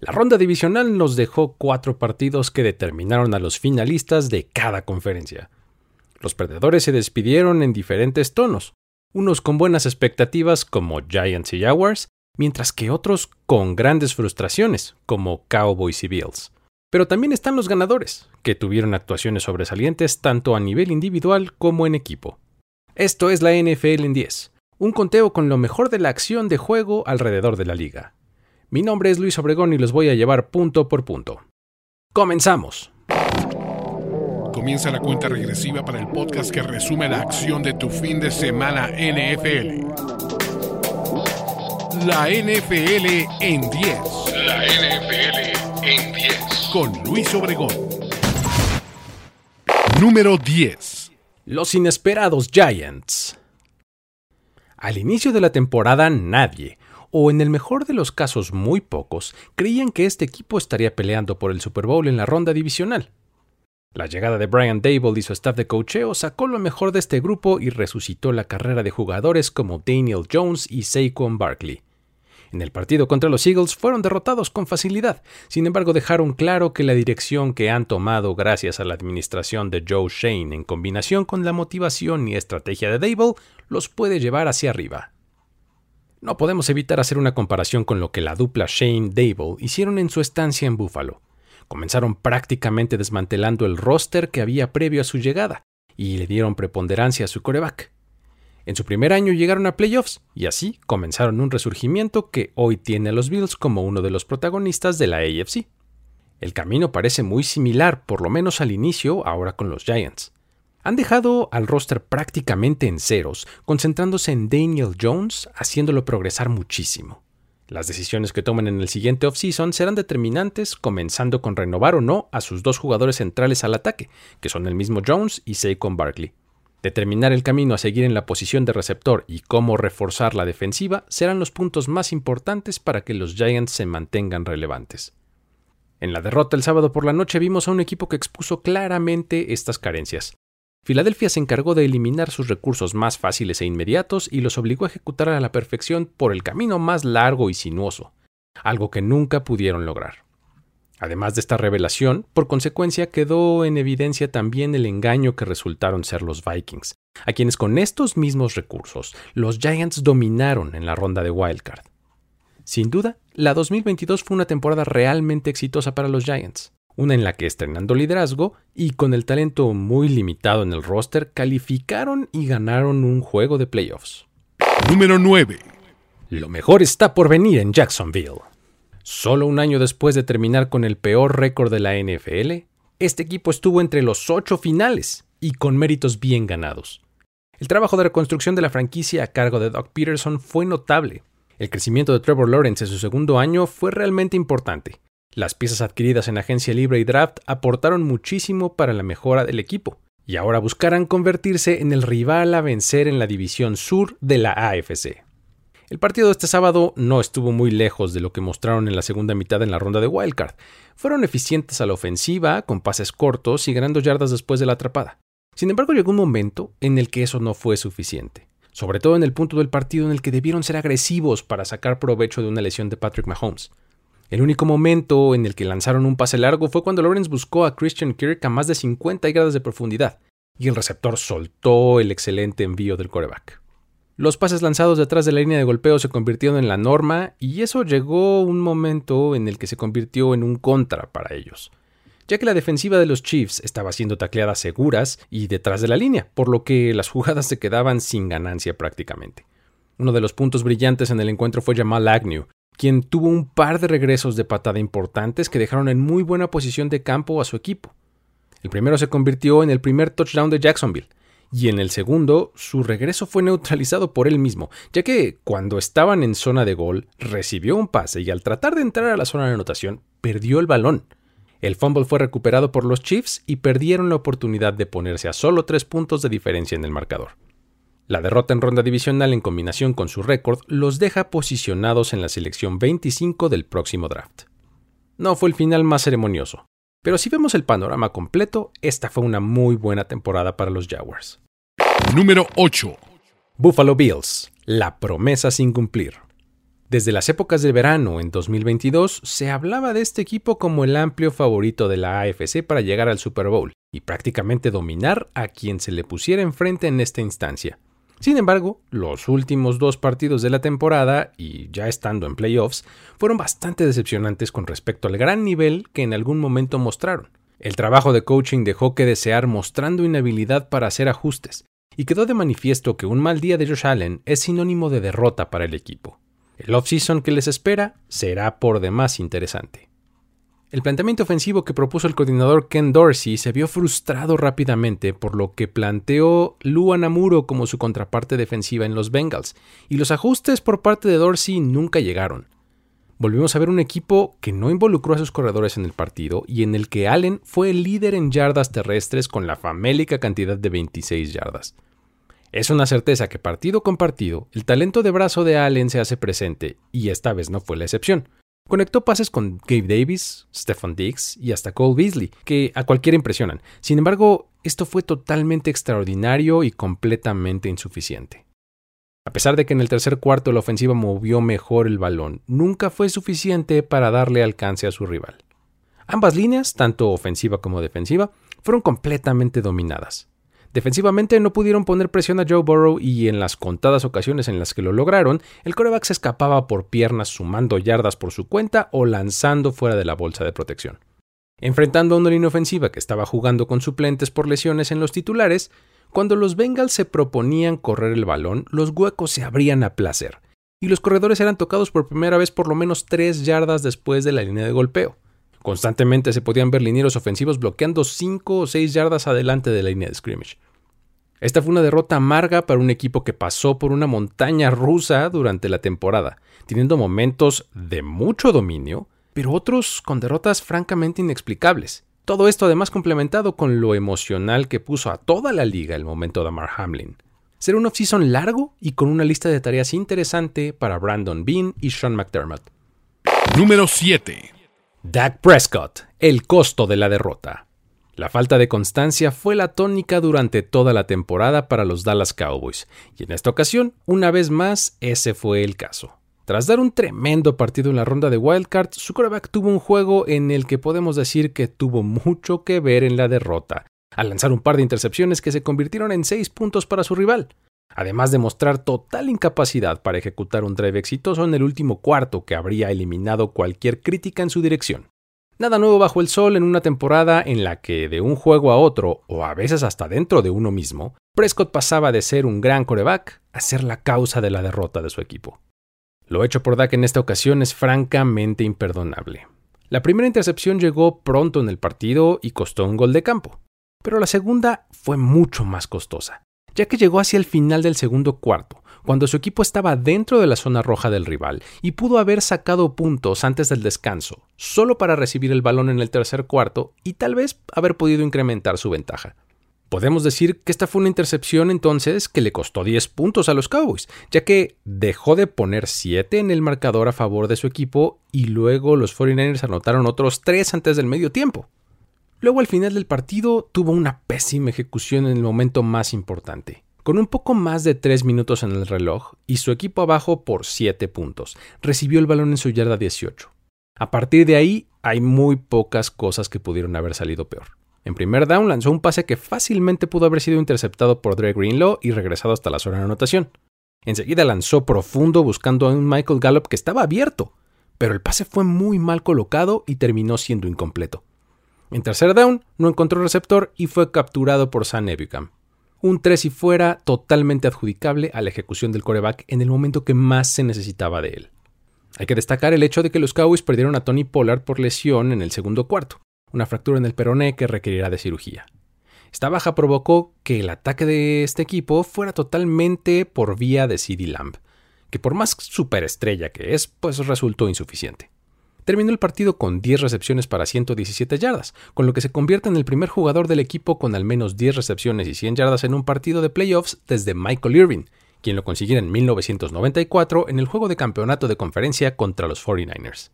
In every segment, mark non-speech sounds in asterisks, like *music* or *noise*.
La ronda divisional nos dejó cuatro partidos que determinaron a los finalistas de cada conferencia. Los perdedores se despidieron en diferentes tonos, unos con buenas expectativas como Giants y Jaguars, mientras que otros con grandes frustraciones como Cowboys y Bills. Pero también están los ganadores, que tuvieron actuaciones sobresalientes tanto a nivel individual como en equipo. Esto es la NFL en 10, un conteo con lo mejor de la acción de juego alrededor de la liga. Mi nombre es Luis Obregón y los voy a llevar punto por punto. ¡Comenzamos! Comienza la cuenta regresiva para el podcast que resume la acción de tu fin de semana NFL. La NFL en 10. La NFL en 10. Con Luis Obregón. Número 10. Los inesperados Giants. Al inicio de la temporada nadie, o en el mejor de los casos muy pocos, creían que este equipo estaría peleando por el Super Bowl en la ronda divisional. La llegada de Brian Dable y su staff de cocheo sacó lo mejor de este grupo y resucitó la carrera de jugadores como Daniel Jones y Saquon Barkley. En el partido contra los Eagles fueron derrotados con facilidad, sin embargo dejaron claro que la dirección que han tomado gracias a la administración de Joe Shane en combinación con la motivación y estrategia de Dable los puede llevar hacia arriba. No podemos evitar hacer una comparación con lo que la dupla Shane-Dable hicieron en su estancia en Buffalo. Comenzaron prácticamente desmantelando el roster que había previo a su llegada y le dieron preponderancia a su coreback. En su primer año llegaron a playoffs y así comenzaron un resurgimiento que hoy tiene a los Bills como uno de los protagonistas de la AFC. El camino parece muy similar, por lo menos al inicio, ahora con los Giants. Han dejado al roster prácticamente en ceros, concentrándose en Daniel Jones, haciéndolo progresar muchísimo. Las decisiones que tomen en el siguiente offseason serán determinantes, comenzando con renovar o no a sus dos jugadores centrales al ataque, que son el mismo Jones y Saquon Barkley. Determinar el camino a seguir en la posición de receptor y cómo reforzar la defensiva serán los puntos más importantes para que los Giants se mantengan relevantes. En la derrota el sábado por la noche vimos a un equipo que expuso claramente estas carencias. Filadelfia se encargó de eliminar sus recursos más fáciles e inmediatos y los obligó a ejecutar a la perfección por el camino más largo y sinuoso, algo que nunca pudieron lograr. Además de esta revelación, por consecuencia quedó en evidencia también el engaño que resultaron ser los Vikings, a quienes con estos mismos recursos los Giants dominaron en la ronda de Wildcard. Sin duda, la 2022 fue una temporada realmente exitosa para los Giants una en la que estrenando liderazgo y con el talento muy limitado en el roster, calificaron y ganaron un juego de playoffs. Número 9. Lo mejor está por venir en Jacksonville. Solo un año después de terminar con el peor récord de la NFL, este equipo estuvo entre los ocho finales y con méritos bien ganados. El trabajo de reconstrucción de la franquicia a cargo de Doug Peterson fue notable. El crecimiento de Trevor Lawrence en su segundo año fue realmente importante, las piezas adquiridas en agencia libre y draft aportaron muchísimo para la mejora del equipo, y ahora buscarán convertirse en el rival a vencer en la división sur de la AFC. El partido de este sábado no estuvo muy lejos de lo que mostraron en la segunda mitad en la ronda de Wildcard. Fueron eficientes a la ofensiva, con pases cortos y ganando yardas después de la atrapada. Sin embargo, llegó un momento en el que eso no fue suficiente, sobre todo en el punto del partido en el que debieron ser agresivos para sacar provecho de una lesión de Patrick Mahomes. El único momento en el que lanzaron un pase largo fue cuando Lawrence buscó a Christian Kirk a más de 50 grados de profundidad, y el receptor soltó el excelente envío del coreback. Los pases lanzados detrás de la línea de golpeo se convirtieron en la norma, y eso llegó un momento en el que se convirtió en un contra para ellos, ya que la defensiva de los Chiefs estaba siendo tacleada seguras y detrás de la línea, por lo que las jugadas se quedaban sin ganancia prácticamente. Uno de los puntos brillantes en el encuentro fue Jamal Agnew, quien tuvo un par de regresos de patada importantes que dejaron en muy buena posición de campo a su equipo. El primero se convirtió en el primer touchdown de Jacksonville, y en el segundo su regreso fue neutralizado por él mismo, ya que cuando estaban en zona de gol recibió un pase y al tratar de entrar a la zona de anotación perdió el balón. El fumble fue recuperado por los Chiefs y perdieron la oportunidad de ponerse a solo tres puntos de diferencia en el marcador. La derrota en ronda divisional en combinación con su récord los deja posicionados en la selección 25 del próximo draft. No fue el final más ceremonioso, pero si vemos el panorama completo, esta fue una muy buena temporada para los Jaguars. Número 8. Buffalo Bills, la promesa sin cumplir. Desde las épocas de verano en 2022 se hablaba de este equipo como el amplio favorito de la AFC para llegar al Super Bowl y prácticamente dominar a quien se le pusiera enfrente en esta instancia. Sin embargo, los últimos dos partidos de la temporada, y ya estando en playoffs, fueron bastante decepcionantes con respecto al gran nivel que en algún momento mostraron. El trabajo de coaching dejó que desear mostrando inhabilidad para hacer ajustes, y quedó de manifiesto que un mal día de Josh Allen es sinónimo de derrota para el equipo. El offseason que les espera será por demás interesante. El planteamiento ofensivo que propuso el coordinador Ken Dorsey se vio frustrado rápidamente por lo que planteó Lou Anamuro como su contraparte defensiva en los Bengals, y los ajustes por parte de Dorsey nunca llegaron. Volvimos a ver un equipo que no involucró a sus corredores en el partido y en el que Allen fue el líder en yardas terrestres con la famélica cantidad de 26 yardas. Es una certeza que partido con partido, el talento de brazo de Allen se hace presente, y esta vez no fue la excepción. Conectó pases con Gabe Davis, Stefan Diggs y hasta Cole Beasley, que a cualquiera impresionan. Sin embargo, esto fue totalmente extraordinario y completamente insuficiente. A pesar de que en el tercer cuarto la ofensiva movió mejor el balón, nunca fue suficiente para darle alcance a su rival. Ambas líneas, tanto ofensiva como defensiva, fueron completamente dominadas. Defensivamente no pudieron poner presión a Joe Burrow y en las contadas ocasiones en las que lo lograron, el coreback se escapaba por piernas sumando yardas por su cuenta o lanzando fuera de la bolsa de protección. Enfrentando a una línea ofensiva que estaba jugando con suplentes por lesiones en los titulares, cuando los Bengals se proponían correr el balón, los huecos se abrían a placer, y los corredores eran tocados por primera vez por lo menos tres yardas después de la línea de golpeo. Constantemente se podían ver linieros ofensivos bloqueando 5 o 6 yardas adelante de la línea de scrimmage. Esta fue una derrota amarga para un equipo que pasó por una montaña rusa durante la temporada, teniendo momentos de mucho dominio, pero otros con derrotas francamente inexplicables. Todo esto además complementado con lo emocional que puso a toda la liga el momento de Amar Hamlin. Será un offseason largo y con una lista de tareas interesante para Brandon Bean y Sean McDermott. Número 7. Dak Prescott, el costo de la derrota. La falta de constancia fue la tónica durante toda la temporada para los Dallas Cowboys, y en esta ocasión, una vez más, ese fue el caso. Tras dar un tremendo partido en la ronda de Wildcard, su quarterback tuvo un juego en el que podemos decir que tuvo mucho que ver en la derrota, al lanzar un par de intercepciones que se convirtieron en seis puntos para su rival, además de mostrar total incapacidad para ejecutar un drive exitoso en el último cuarto que habría eliminado cualquier crítica en su dirección. Nada nuevo bajo el sol en una temporada en la que de un juego a otro, o a veces hasta dentro de uno mismo, Prescott pasaba de ser un gran coreback a ser la causa de la derrota de su equipo. Lo hecho por Dak en esta ocasión es francamente imperdonable. La primera intercepción llegó pronto en el partido y costó un gol de campo, pero la segunda fue mucho más costosa, ya que llegó hacia el final del segundo cuarto, cuando su equipo estaba dentro de la zona roja del rival y pudo haber sacado puntos antes del descanso, solo para recibir el balón en el tercer cuarto y tal vez haber podido incrementar su ventaja. Podemos decir que esta fue una intercepción entonces que le costó 10 puntos a los Cowboys, ya que dejó de poner 7 en el marcador a favor de su equipo y luego los 49ers anotaron otros 3 antes del medio tiempo. Luego al final del partido tuvo una pésima ejecución en el momento más importante con un poco más de 3 minutos en el reloj y su equipo abajo por 7 puntos. Recibió el balón en su yarda 18. A partir de ahí, hay muy pocas cosas que pudieron haber salido peor. En primer down lanzó un pase que fácilmente pudo haber sido interceptado por Dre Greenlaw y regresado hasta la zona de anotación. Enseguida lanzó profundo buscando a un Michael Gallup que estaba abierto, pero el pase fue muy mal colocado y terminó siendo incompleto. En tercer down no encontró receptor y fue capturado por San Ebukam un 3 y fuera totalmente adjudicable a la ejecución del coreback en el momento que más se necesitaba de él. Hay que destacar el hecho de que los Cowboys perdieron a Tony Pollard por lesión en el segundo cuarto, una fractura en el peroné que requerirá de cirugía. Esta baja provocó que el ataque de este equipo fuera totalmente por vía de CD Lamb, que por más superestrella que es, pues resultó insuficiente terminó el partido con 10 recepciones para 117 yardas, con lo que se convierte en el primer jugador del equipo con al menos 10 recepciones y 100 yardas en un partido de playoffs desde Michael Irving, quien lo consiguiera en 1994 en el juego de campeonato de conferencia contra los 49ers.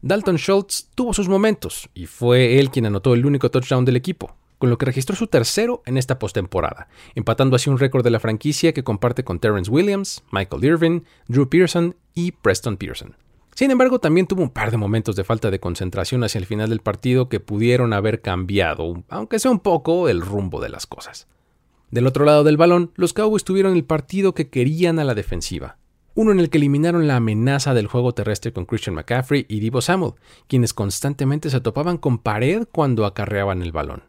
Dalton Schultz tuvo sus momentos y fue él quien anotó el único touchdown del equipo, con lo que registró su tercero en esta postemporada, empatando así un récord de la franquicia que comparte con Terrence Williams, Michael Irvin, Drew Pearson y Preston Pearson. Sin embargo, también tuvo un par de momentos de falta de concentración hacia el final del partido que pudieron haber cambiado, aunque sea un poco, el rumbo de las cosas. Del otro lado del balón, los Cowboys tuvieron el partido que querían a la defensiva. Uno en el que eliminaron la amenaza del juego terrestre con Christian McCaffrey y Divo Samuel, quienes constantemente se topaban con pared cuando acarreaban el balón.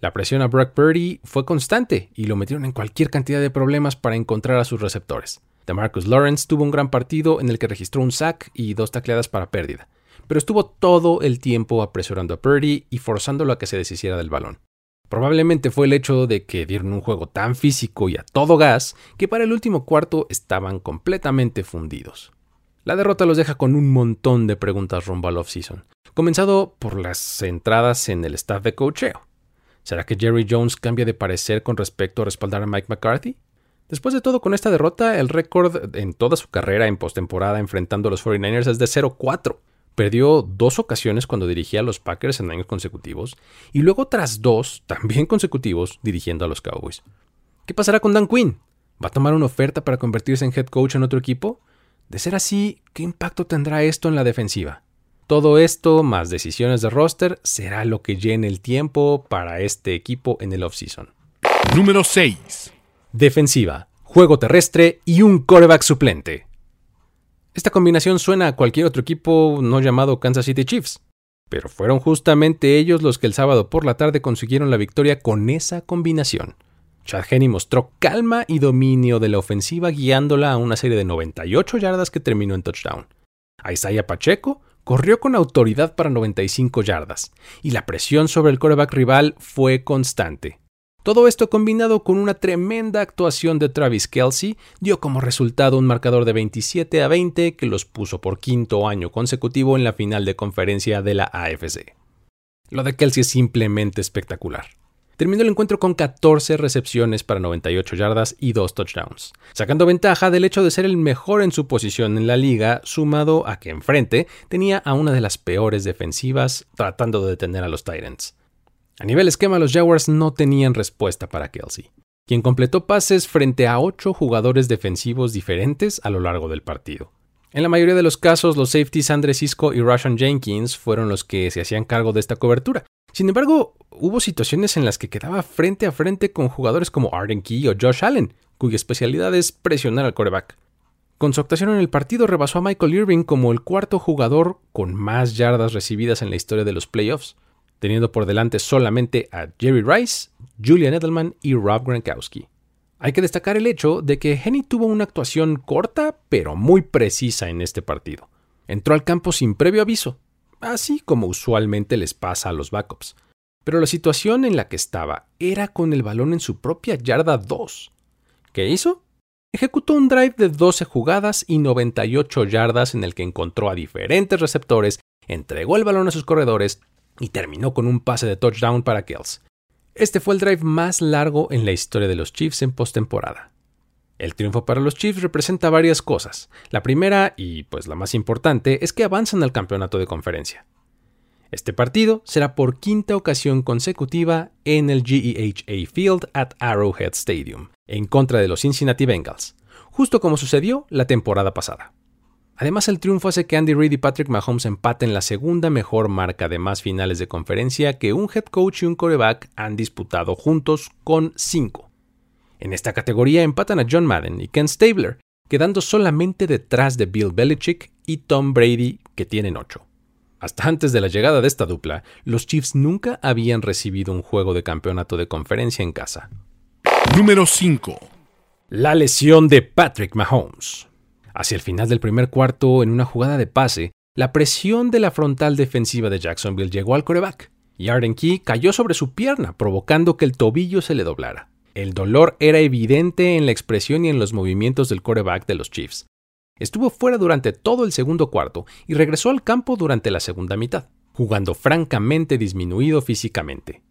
La presión a Brock Purdy fue constante y lo metieron en cualquier cantidad de problemas para encontrar a sus receptores. DeMarcus Lawrence tuvo un gran partido en el que registró un sack y dos tacleadas para pérdida, pero estuvo todo el tiempo apresurando a Purdy y forzándolo a que se deshiciera del balón. Probablemente fue el hecho de que dieron un juego tan físico y a todo gas que para el último cuarto estaban completamente fundidos. La derrota los deja con un montón de preguntas rumbo al offseason, comenzado por las entradas en el staff de coacheo. ¿Será que Jerry Jones cambia de parecer con respecto a respaldar a Mike McCarthy? Después de todo, con esta derrota, el récord en toda su carrera en postemporada enfrentando a los 49ers es de 0-4. Perdió dos ocasiones cuando dirigía a los Packers en años consecutivos y luego tras dos, también *laughs* consecutivos, dirigiendo a los Cowboys. ¿Qué pasará con Dan Quinn? ¿Va a tomar una oferta para convertirse en head coach en otro equipo? De ser así, ¿qué impacto tendrá esto en la defensiva? Todo esto, más decisiones de roster, será lo que llene el tiempo para este equipo en el offseason. Número 6 defensiva, juego terrestre y un coreback suplente. Esta combinación suena a cualquier otro equipo no llamado Kansas City Chiefs, pero fueron justamente ellos los que el sábado por la tarde consiguieron la victoria con esa combinación. Chad Henney mostró calma y dominio de la ofensiva guiándola a una serie de 98 yardas que terminó en touchdown. Isaiah Pacheco corrió con autoridad para 95 yardas, y la presión sobre el coreback rival fue constante. Todo esto combinado con una tremenda actuación de Travis Kelsey dio como resultado un marcador de 27 a 20 que los puso por quinto año consecutivo en la final de conferencia de la AFC. Lo de Kelsey es simplemente espectacular. Terminó el encuentro con 14 recepciones para 98 yardas y 2 touchdowns, sacando ventaja del hecho de ser el mejor en su posición en la liga, sumado a que enfrente tenía a una de las peores defensivas tratando de detener a los Titans. A nivel esquema, los Jaguars no tenían respuesta para Kelsey, quien completó pases frente a ocho jugadores defensivos diferentes a lo largo del partido. En la mayoría de los casos, los safeties Andre Cisco y Rashan Jenkins fueron los que se hacían cargo de esta cobertura. Sin embargo, hubo situaciones en las que quedaba frente a frente con jugadores como Arden Key o Josh Allen, cuya especialidad es presionar al coreback. Con su actuación en el partido rebasó a Michael Irving como el cuarto jugador con más yardas recibidas en la historia de los playoffs teniendo por delante solamente a Jerry Rice, Julian Edelman y Rob Gronkowski. Hay que destacar el hecho de que Henny tuvo una actuación corta pero muy precisa en este partido. Entró al campo sin previo aviso, así como usualmente les pasa a los backups. Pero la situación en la que estaba era con el balón en su propia yarda 2. ¿Qué hizo? Ejecutó un drive de 12 jugadas y 98 yardas en el que encontró a diferentes receptores, entregó el balón a sus corredores y terminó con un pase de touchdown para Kells. Este fue el drive más largo en la historia de los Chiefs en postemporada. El triunfo para los Chiefs representa varias cosas. La primera, y pues la más importante, es que avanzan al campeonato de conferencia. Este partido será por quinta ocasión consecutiva en el GEHA Field at Arrowhead Stadium, en contra de los Cincinnati Bengals, justo como sucedió la temporada pasada. Además, el triunfo hace que Andy Reid y Patrick Mahomes empaten la segunda mejor marca de más finales de conferencia que un head coach y un coreback han disputado juntos con cinco. En esta categoría empatan a John Madden y Ken Stabler, quedando solamente detrás de Bill Belichick y Tom Brady, que tienen ocho. Hasta antes de la llegada de esta dupla, los Chiefs nunca habían recibido un juego de campeonato de conferencia en casa. Número 5. La lesión de Patrick Mahomes. Hacia el final del primer cuarto, en una jugada de pase, la presión de la frontal defensiva de Jacksonville llegó al coreback, y Arden Key cayó sobre su pierna, provocando que el tobillo se le doblara. El dolor era evidente en la expresión y en los movimientos del coreback de los Chiefs. Estuvo fuera durante todo el segundo cuarto y regresó al campo durante la segunda mitad, jugando francamente disminuido físicamente.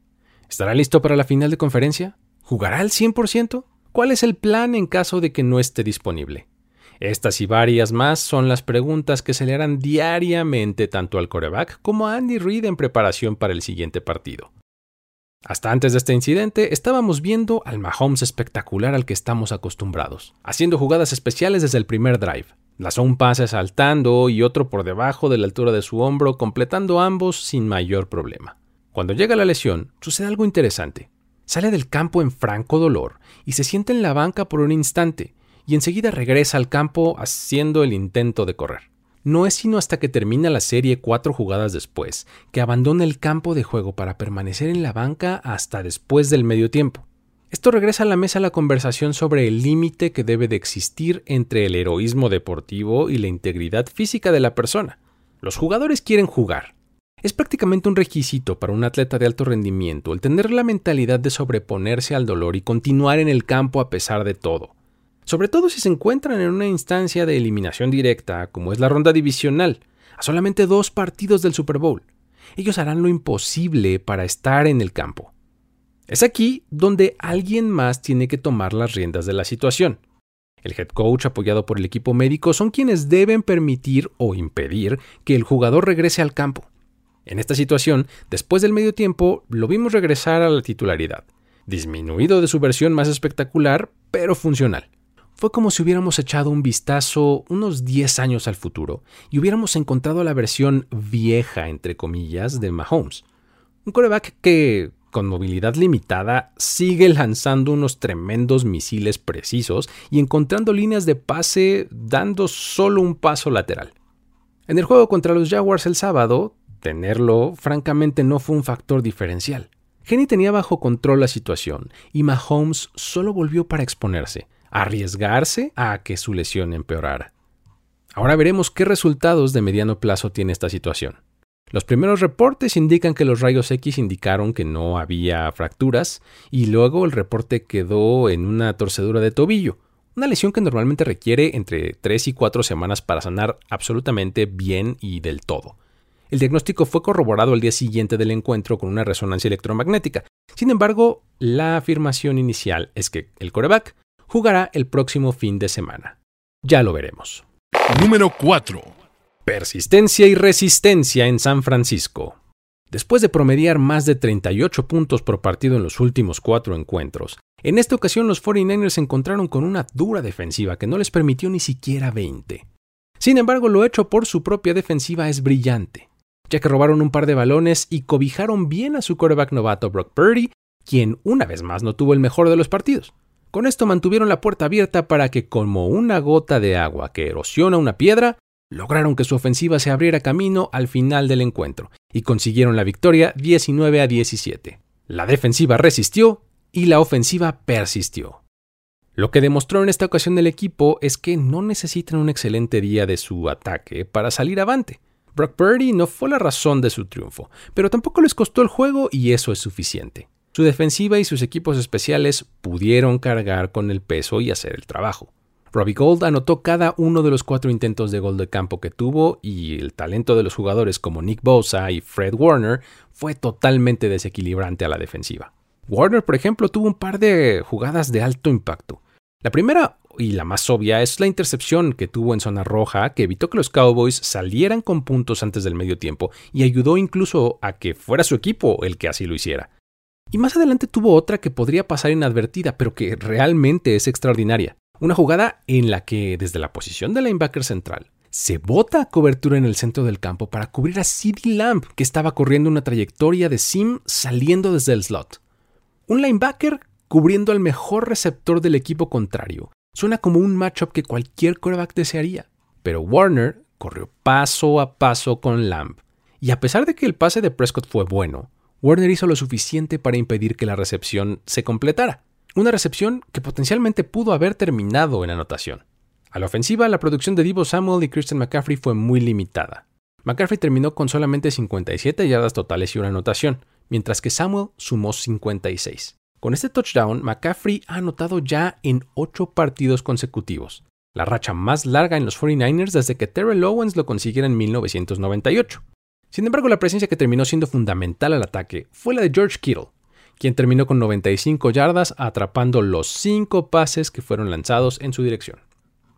¿Estará listo para la final de conferencia? ¿Jugará al 100%? ¿Cuál es el plan en caso de que no esté disponible? Estas y varias más son las preguntas que se le harán diariamente tanto al coreback como a Andy Reid en preparación para el siguiente partido. Hasta antes de este incidente estábamos viendo al Mahomes espectacular al que estamos acostumbrados, haciendo jugadas especiales desde el primer drive. Lanzó un pase saltando y otro por debajo de la altura de su hombro, completando ambos sin mayor problema. Cuando llega la lesión, sucede algo interesante. Sale del campo en franco dolor y se sienta en la banca por un instante, y enseguida regresa al campo haciendo el intento de correr. No es sino hasta que termina la serie cuatro jugadas después que abandona el campo de juego para permanecer en la banca hasta después del medio tiempo. Esto regresa a la mesa la conversación sobre el límite que debe de existir entre el heroísmo deportivo y la integridad física de la persona. Los jugadores quieren jugar. Es prácticamente un requisito para un atleta de alto rendimiento el tener la mentalidad de sobreponerse al dolor y continuar en el campo a pesar de todo sobre todo si se encuentran en una instancia de eliminación directa, como es la ronda divisional, a solamente dos partidos del Super Bowl. Ellos harán lo imposible para estar en el campo. Es aquí donde alguien más tiene que tomar las riendas de la situación. El head coach apoyado por el equipo médico son quienes deben permitir o impedir que el jugador regrese al campo. En esta situación, después del medio tiempo, lo vimos regresar a la titularidad, disminuido de su versión más espectacular, pero funcional. Fue como si hubiéramos echado un vistazo unos 10 años al futuro y hubiéramos encontrado la versión vieja, entre comillas, de Mahomes. Un coreback que, con movilidad limitada, sigue lanzando unos tremendos misiles precisos y encontrando líneas de pase dando solo un paso lateral. En el juego contra los Jaguars el sábado, tenerlo francamente no fue un factor diferencial. Jenny tenía bajo control la situación y Mahomes solo volvió para exponerse, arriesgarse a que su lesión empeorara. Ahora veremos qué resultados de mediano plazo tiene esta situación. Los primeros reportes indican que los rayos X indicaron que no había fracturas y luego el reporte quedó en una torcedura de tobillo, una lesión que normalmente requiere entre 3 y 4 semanas para sanar absolutamente bien y del todo. El diagnóstico fue corroborado al día siguiente del encuentro con una resonancia electromagnética. Sin embargo, la afirmación inicial es que el coreback jugará el próximo fin de semana. Ya lo veremos. Número 4. Persistencia y resistencia en San Francisco. Después de promediar más de 38 puntos por partido en los últimos cuatro encuentros, en esta ocasión los 49ers se encontraron con una dura defensiva que no les permitió ni siquiera 20. Sin embargo, lo hecho por su propia defensiva es brillante, ya que robaron un par de balones y cobijaron bien a su quarterback novato Brock Purdy, quien una vez más no tuvo el mejor de los partidos. Con esto mantuvieron la puerta abierta para que, como una gota de agua que erosiona una piedra, lograron que su ofensiva se abriera camino al final del encuentro y consiguieron la victoria 19 a 17. La defensiva resistió y la ofensiva persistió. Lo que demostró en esta ocasión el equipo es que no necesitan un excelente día de su ataque para salir avante. Brock Purdy no fue la razón de su triunfo, pero tampoco les costó el juego y eso es suficiente. Su defensiva y sus equipos especiales pudieron cargar con el peso y hacer el trabajo. Robbie Gold anotó cada uno de los cuatro intentos de gol de campo que tuvo y el talento de los jugadores como Nick Bosa y Fred Warner fue totalmente desequilibrante a la defensiva. Warner, por ejemplo, tuvo un par de jugadas de alto impacto. La primera y la más obvia es la intercepción que tuvo en zona roja que evitó que los Cowboys salieran con puntos antes del medio tiempo y ayudó incluso a que fuera su equipo el que así lo hiciera. Y más adelante tuvo otra que podría pasar inadvertida, pero que realmente es extraordinaria. Una jugada en la que, desde la posición de linebacker central, se bota a cobertura en el centro del campo para cubrir a CD Lamb, que estaba corriendo una trayectoria de sim saliendo desde el slot. Un linebacker cubriendo al mejor receptor del equipo contrario. Suena como un matchup que cualquier quarterback desearía. Pero Warner corrió paso a paso con Lamb. Y a pesar de que el pase de Prescott fue bueno, Warner hizo lo suficiente para impedir que la recepción se completara. Una recepción que potencialmente pudo haber terminado en anotación. A la ofensiva, la producción de Divo Samuel y Christian McCaffrey fue muy limitada. McCaffrey terminó con solamente 57 yardas totales y una anotación, mientras que Samuel sumó 56. Con este touchdown, McCaffrey ha anotado ya en 8 partidos consecutivos, la racha más larga en los 49ers desde que Terrell Owens lo consiguiera en 1998. Sin embargo, la presencia que terminó siendo fundamental al ataque fue la de George Kittle, quien terminó con 95 yardas atrapando los 5 pases que fueron lanzados en su dirección.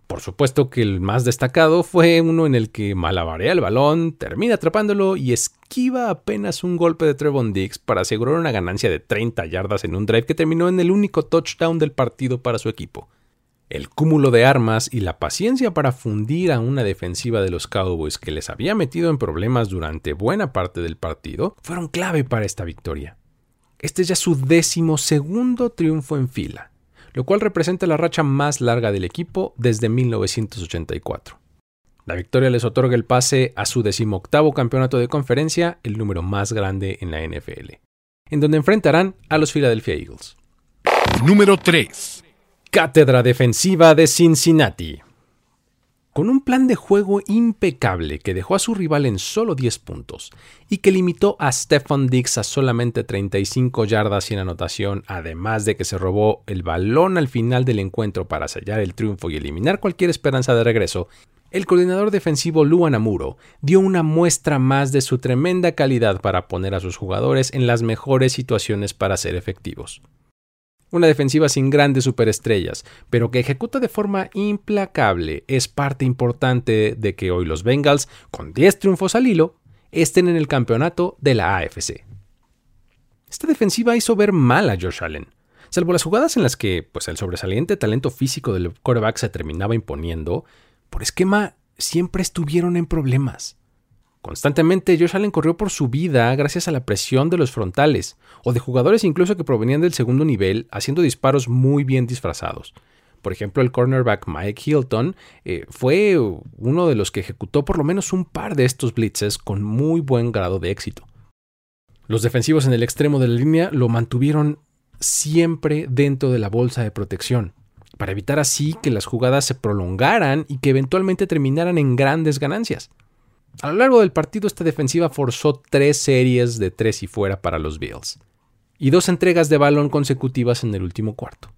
Por supuesto que el más destacado fue uno en el que malabarea el balón, termina atrapándolo y esquiva apenas un golpe de Trevon Diggs para asegurar una ganancia de 30 yardas en un drive que terminó en el único touchdown del partido para su equipo. El cúmulo de armas y la paciencia para fundir a una defensiva de los Cowboys que les había metido en problemas durante buena parte del partido fueron clave para esta victoria. Este es ya su décimo segundo triunfo en fila, lo cual representa la racha más larga del equipo desde 1984. La victoria les otorga el pase a su decimoctavo campeonato de conferencia, el número más grande en la NFL, en donde enfrentarán a los Philadelphia Eagles. Número 3. Cátedra Defensiva de Cincinnati. Con un plan de juego impecable que dejó a su rival en solo 10 puntos y que limitó a Stephon Diggs a solamente 35 yardas sin anotación, además de que se robó el balón al final del encuentro para sellar el triunfo y eliminar cualquier esperanza de regreso, el coordinador defensivo Luan Amuro dio una muestra más de su tremenda calidad para poner a sus jugadores en las mejores situaciones para ser efectivos una defensiva sin grandes superestrellas, pero que ejecuta de forma implacable, es parte importante de que hoy los Bengals, con 10 triunfos al hilo, estén en el campeonato de la AFC. Esta defensiva hizo ver mal a Josh Allen, salvo las jugadas en las que pues, el sobresaliente talento físico del quarterback se terminaba imponiendo, por esquema siempre estuvieron en problemas. Constantemente Josh Allen corrió por su vida gracias a la presión de los frontales, o de jugadores incluso que provenían del segundo nivel, haciendo disparos muy bien disfrazados. Por ejemplo, el cornerback Mike Hilton eh, fue uno de los que ejecutó por lo menos un par de estos blitzes con muy buen grado de éxito. Los defensivos en el extremo de la línea lo mantuvieron siempre dentro de la bolsa de protección, para evitar así que las jugadas se prolongaran y que eventualmente terminaran en grandes ganancias. A lo largo del partido esta defensiva forzó tres series de tres y fuera para los Bills y dos entregas de balón consecutivas en el último cuarto.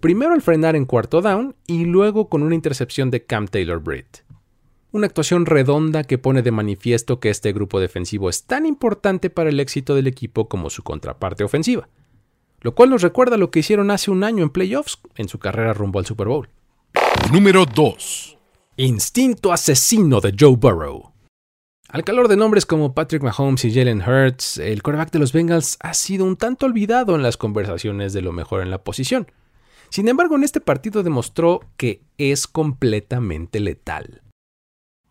Primero al frenar en cuarto down y luego con una intercepción de Cam Taylor Britt. Una actuación redonda que pone de manifiesto que este grupo defensivo es tan importante para el éxito del equipo como su contraparte ofensiva, lo cual nos recuerda lo que hicieron hace un año en playoffs en su carrera rumbo al Super Bowl. Número 2. Instinto asesino de Joe Burrow. Al calor de nombres como Patrick Mahomes y Jalen Hurts, el quarterback de los Bengals ha sido un tanto olvidado en las conversaciones de lo mejor en la posición. Sin embargo, en este partido demostró que es completamente letal.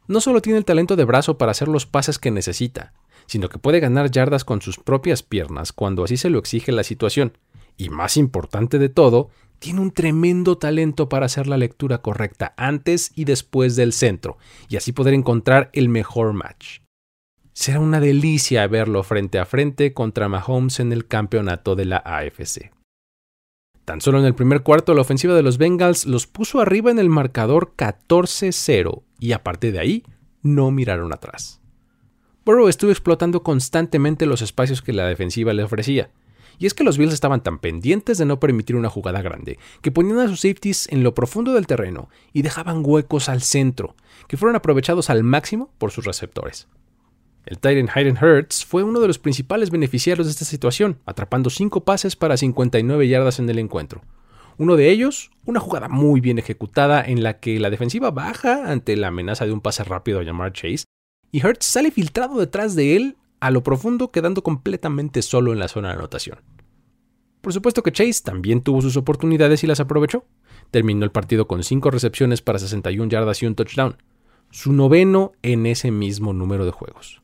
No solo tiene el talento de brazo para hacer los pases que necesita, sino que puede ganar yardas con sus propias piernas cuando así se lo exige la situación. Y más importante de todo, tiene un tremendo talento para hacer la lectura correcta antes y después del centro, y así poder encontrar el mejor match. Será una delicia verlo frente a frente contra Mahomes en el campeonato de la AFC. Tan solo en el primer cuarto la ofensiva de los Bengals los puso arriba en el marcador 14-0 y a partir de ahí no miraron atrás. Burrow estuvo explotando constantemente los espacios que la defensiva le ofrecía, y es que los Bills estaban tan pendientes de no permitir una jugada grande, que ponían a sus safeties en lo profundo del terreno y dejaban huecos al centro, que fueron aprovechados al máximo por sus receptores. El Titan Hayden Hurts fue uno de los principales beneficiarios de esta situación, atrapando 5 pases para 59 yardas en el encuentro. Uno de ellos, una jugada muy bien ejecutada en la que la defensiva baja ante la amenaza de un pase rápido a llamar Chase, y Hurts sale filtrado detrás de él a lo profundo quedando completamente solo en la zona de anotación. Por supuesto que Chase también tuvo sus oportunidades y las aprovechó. Terminó el partido con 5 recepciones para 61 yardas y un touchdown, su noveno en ese mismo número de juegos.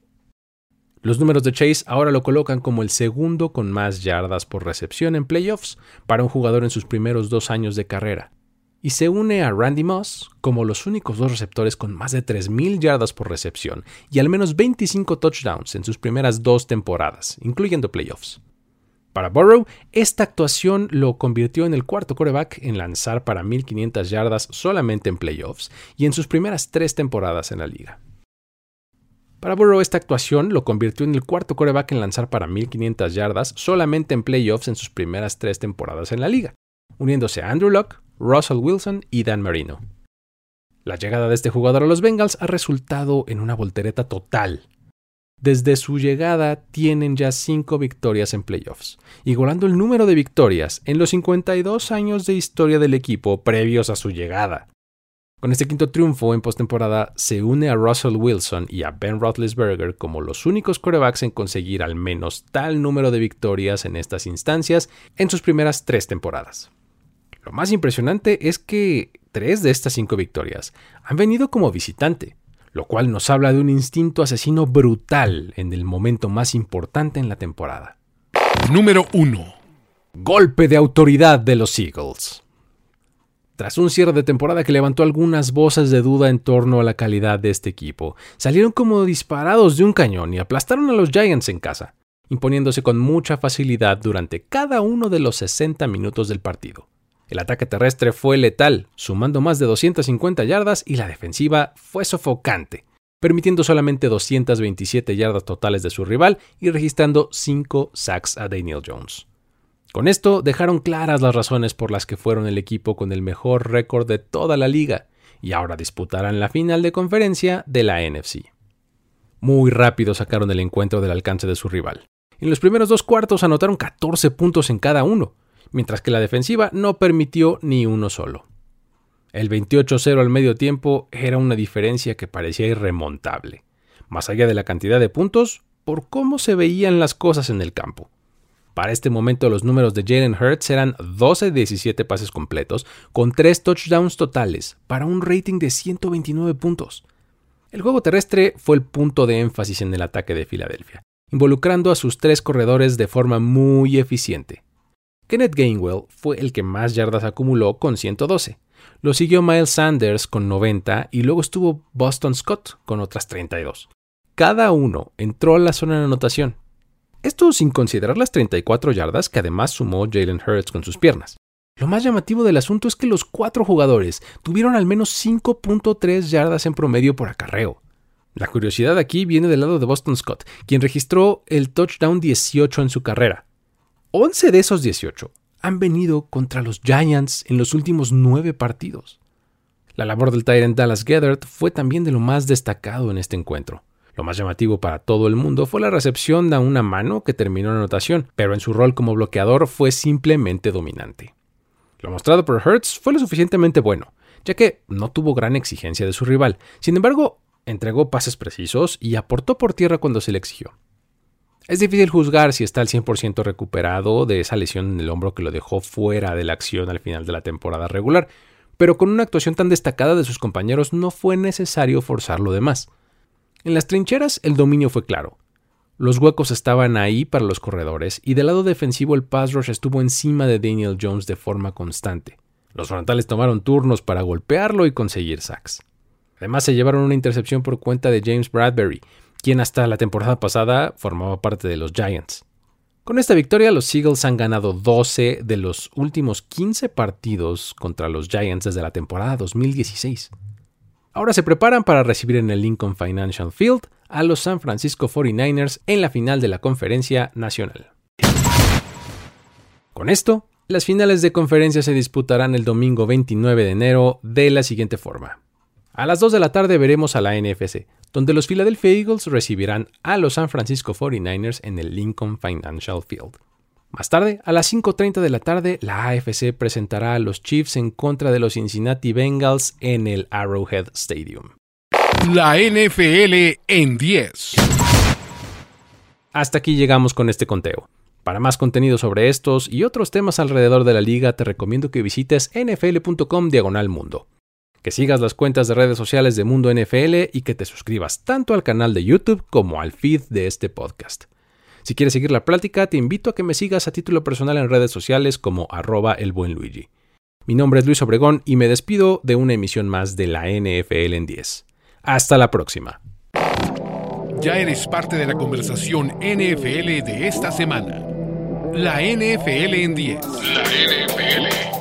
Los números de Chase ahora lo colocan como el segundo con más yardas por recepción en playoffs para un jugador en sus primeros dos años de carrera, y se une a Randy Moss como los únicos dos receptores con más de 3.000 yardas por recepción y al menos 25 touchdowns en sus primeras dos temporadas, incluyendo playoffs. Para Burrow, esta actuación lo convirtió en el cuarto quarterback en lanzar para 1.500 yardas solamente en playoffs y en sus primeras tres temporadas en la liga. Para Burrow, esta actuación lo convirtió en el cuarto quarterback en lanzar para 1.500 yardas solamente en playoffs en sus primeras tres temporadas en la liga, uniéndose a Andrew Luck, Russell Wilson y Dan Marino. La llegada de este jugador a los Bengals ha resultado en una voltereta total. Desde su llegada tienen ya 5 victorias en playoffs, igualando el número de victorias en los 52 años de historia del equipo previos a su llegada. Con este quinto triunfo en postemporada, se une a Russell Wilson y a Ben Roethlisberger como los únicos quarterbacks en conseguir al menos tal número de victorias en estas instancias en sus primeras tres temporadas. Lo más impresionante es que tres de estas cinco victorias han venido como visitante, lo cual nos habla de un instinto asesino brutal en el momento más importante en la temporada. Número 1. Golpe de autoridad de los Eagles. Tras un cierre de temporada que levantó algunas voces de duda en torno a la calidad de este equipo, salieron como disparados de un cañón y aplastaron a los Giants en casa, imponiéndose con mucha facilidad durante cada uno de los 60 minutos del partido. El ataque terrestre fue letal, sumando más de 250 yardas y la defensiva fue sofocante, permitiendo solamente 227 yardas totales de su rival y registrando 5 sacks a Daniel Jones. Con esto dejaron claras las razones por las que fueron el equipo con el mejor récord de toda la liga y ahora disputarán la final de conferencia de la NFC. Muy rápido sacaron el encuentro del alcance de su rival. En los primeros dos cuartos anotaron 14 puntos en cada uno, mientras que la defensiva no permitió ni uno solo. El 28-0 al medio tiempo era una diferencia que parecía irremontable, más allá de la cantidad de puntos, por cómo se veían las cosas en el campo. Para este momento los números de Jalen Hurts eran 12 de 17 pases completos, con 3 touchdowns totales, para un rating de 129 puntos. El juego terrestre fue el punto de énfasis en el ataque de Filadelfia, involucrando a sus tres corredores de forma muy eficiente. Kenneth Gainwell fue el que más yardas acumuló con 112. Lo siguió Miles Sanders con 90 y luego estuvo Boston Scott con otras 32. Cada uno entró a la zona de anotación, esto sin considerar las 34 yardas que además sumó Jalen Hurts con sus piernas. Lo más llamativo del asunto es que los cuatro jugadores tuvieron al menos 5.3 yardas en promedio por acarreo. La curiosidad aquí viene del lado de Boston Scott, quien registró el touchdown 18 en su carrera. 11 de esos 18 han venido contra los Giants en los últimos 9 partidos. La labor del Tyrant Dallas Gethert fue también de lo más destacado en este encuentro. Lo más llamativo para todo el mundo fue la recepción de una mano que terminó en anotación, pero en su rol como bloqueador fue simplemente dominante. Lo mostrado por Hertz fue lo suficientemente bueno, ya que no tuvo gran exigencia de su rival. Sin embargo, entregó pases precisos y aportó por tierra cuando se le exigió. Es difícil juzgar si está al 100% recuperado de esa lesión en el hombro que lo dejó fuera de la acción al final de la temporada regular, pero con una actuación tan destacada de sus compañeros no fue necesario forzarlo de más. En las trincheras el dominio fue claro. Los huecos estaban ahí para los corredores y del lado defensivo el pass rush estuvo encima de Daniel Jones de forma constante. Los frontales tomaron turnos para golpearlo y conseguir sacks. Además se llevaron una intercepción por cuenta de James Bradbury, quien hasta la temporada pasada formaba parte de los Giants. Con esta victoria los Eagles han ganado 12 de los últimos 15 partidos contra los Giants desde la temporada 2016. Ahora se preparan para recibir en el Lincoln Financial Field a los San Francisco 49ers en la final de la conferencia nacional. Con esto, las finales de conferencia se disputarán el domingo 29 de enero de la siguiente forma. A las 2 de la tarde veremos a la NFC, donde los Philadelphia Eagles recibirán a los San Francisco 49ers en el Lincoln Financial Field. Más tarde, a las 5.30 de la tarde, la AFC presentará a los Chiefs en contra de los Cincinnati Bengals en el Arrowhead Stadium. La NFL en 10. Hasta aquí llegamos con este conteo. Para más contenido sobre estos y otros temas alrededor de la liga, te recomiendo que visites nfl.com diagonal mundo, que sigas las cuentas de redes sociales de Mundo NFL y que te suscribas tanto al canal de YouTube como al feed de este podcast. Si quieres seguir la plática, te invito a que me sigas a título personal en redes sociales como arroba el buen Luigi. Mi nombre es Luis Obregón y me despido de una emisión más de la NFL en 10. Hasta la próxima. Ya eres parte de la conversación NFL de esta semana. La NFL en 10. La NFL